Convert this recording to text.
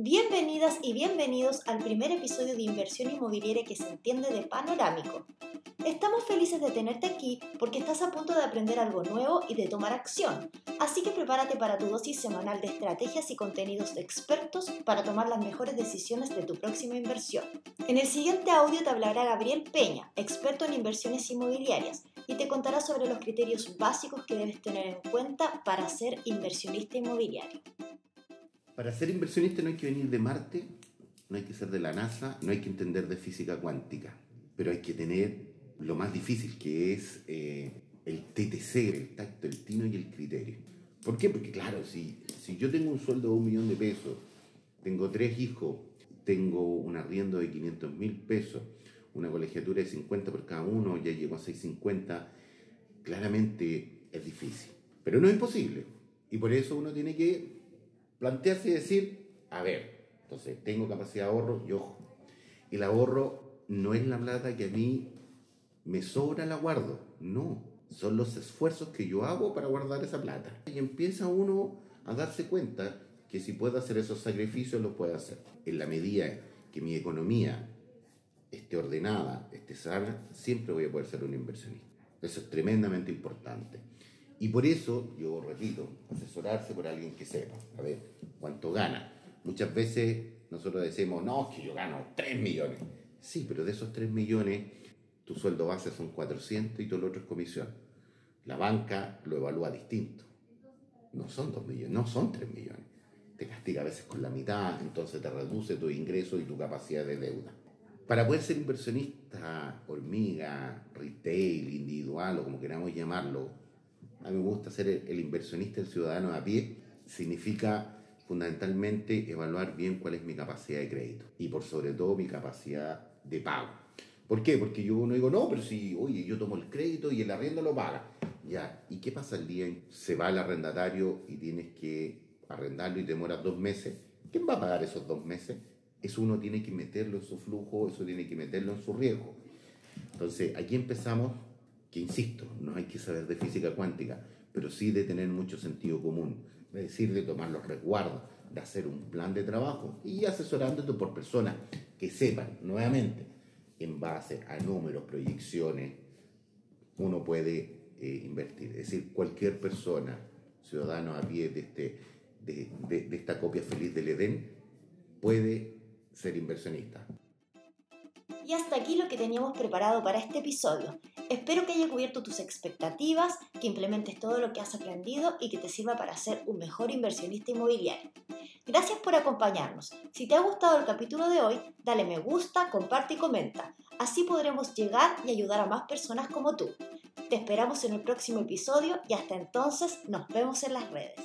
Bienvenidas y bienvenidos al primer episodio de Inversión Inmobiliaria que se entiende de panorámico. Estamos felices de tenerte aquí porque estás a punto de aprender algo nuevo y de tomar acción. Así que prepárate para tu dosis semanal de estrategias y contenidos de expertos para tomar las mejores decisiones de tu próxima inversión. En el siguiente audio te hablará Gabriel Peña, experto en inversiones inmobiliarias, y te contará sobre los criterios básicos que debes tener en cuenta para ser inversionista inmobiliario. Para ser inversionista no hay que venir de Marte, no hay que ser de la NASA, no hay que entender de física cuántica, pero hay que tener lo más difícil, que es eh, el TTC, el tacto, el tino y el criterio. ¿Por qué? Porque claro, si, si yo tengo un sueldo de un millón de pesos, tengo tres hijos, tengo un arriendo de 500 mil pesos, una colegiatura de 50 por cada uno, ya llego a 650, claramente es difícil. Pero no es imposible. Y por eso uno tiene que plantearse y decir, a ver, entonces tengo capacidad de ahorro y ojo. El ahorro no es la plata que a mí me sobra la guardo, no, son los esfuerzos que yo hago para guardar esa plata. Y empieza uno a darse cuenta que si puede hacer esos sacrificios, lo puede hacer. En la medida que mi economía esté ordenada, esté sana, siempre voy a poder ser un inversionista. Eso es tremendamente importante. Y por eso, yo repito, asesorarse por alguien que sepa, a ver, cuánto gana. Muchas veces nosotros decimos, no, es que yo gano 3 millones. Sí, pero de esos 3 millones tu sueldo base son 400 y todo lo otro es comisión. La banca lo evalúa distinto. No son 2 millones, no son 3 millones. Te castiga a veces con la mitad, entonces te reduce tu ingreso y tu capacidad de deuda. Para poder ser inversionista, hormiga, retail, individual o como queramos llamarlo, a mí me gusta ser el, inversionista, el ciudadano a pie, significa fundamentalmente evaluar bien cuál es mi capacidad de crédito y por sobre todo mi capacidad de pago. ¿Por qué? Porque yo no digo, no, pero si, oye, yo tomo el crédito y el arriendo lo paga. Ya, ¿y qué pasa el día en se va el arrendatario y tienes que arrendarlo y demoras dos meses? ¿Quién va a pagar esos dos meses? Eso uno tiene que meterlo en su flujo, eso tiene que meterlo en su riesgo. Entonces, aquí empezamos, que insisto, no hay que saber de física cuántica, pero sí de tener mucho sentido común, es decir, de tomar los resguardos, de hacer un plan de trabajo y asesorándote por personas que sepan, nuevamente, en base a números, proyecciones, uno puede eh, invertir. Es decir, cualquier persona, ciudadano a pie de, este, de, de, de esta copia feliz del Edén, puede ser inversionista. Y hasta aquí lo que teníamos preparado para este episodio. Espero que haya cubierto tus expectativas, que implementes todo lo que has aprendido y que te sirva para ser un mejor inversionista inmobiliario. Gracias por acompañarnos. Si te ha gustado el capítulo de hoy, dale me gusta, comparte y comenta. Así podremos llegar y ayudar a más personas como tú. Te esperamos en el próximo episodio y hasta entonces nos vemos en las redes.